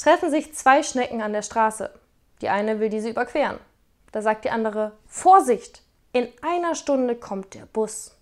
treffen sich zwei Schnecken an der Straße. Die eine will diese überqueren. Da sagt die andere, Vorsicht, in einer Stunde kommt der Bus.